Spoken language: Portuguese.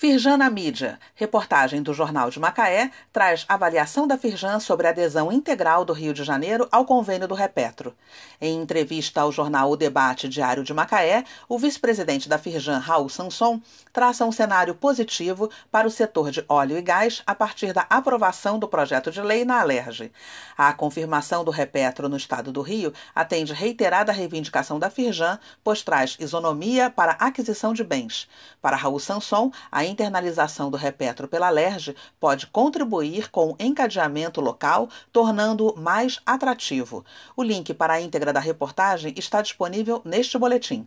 Firjan na mídia. Reportagem do Jornal de Macaé traz avaliação da Firjan sobre a adesão integral do Rio de Janeiro ao convênio do Repetro. Em entrevista ao jornal O Debate Diário de Macaé, o vice-presidente da Firjan, Raul Sanson, traça um cenário positivo para o setor de óleo e gás a partir da aprovação do projeto de lei na Alerj. A confirmação do Repetro no estado do Rio atende reiterada reivindicação da Firjan, pois traz isonomia para aquisição de bens. Para Raul Sanson, a internalização do Repetro pela LERJ pode contribuir com o encadeamento local, tornando-o mais atrativo. O link para a íntegra da reportagem está disponível neste boletim.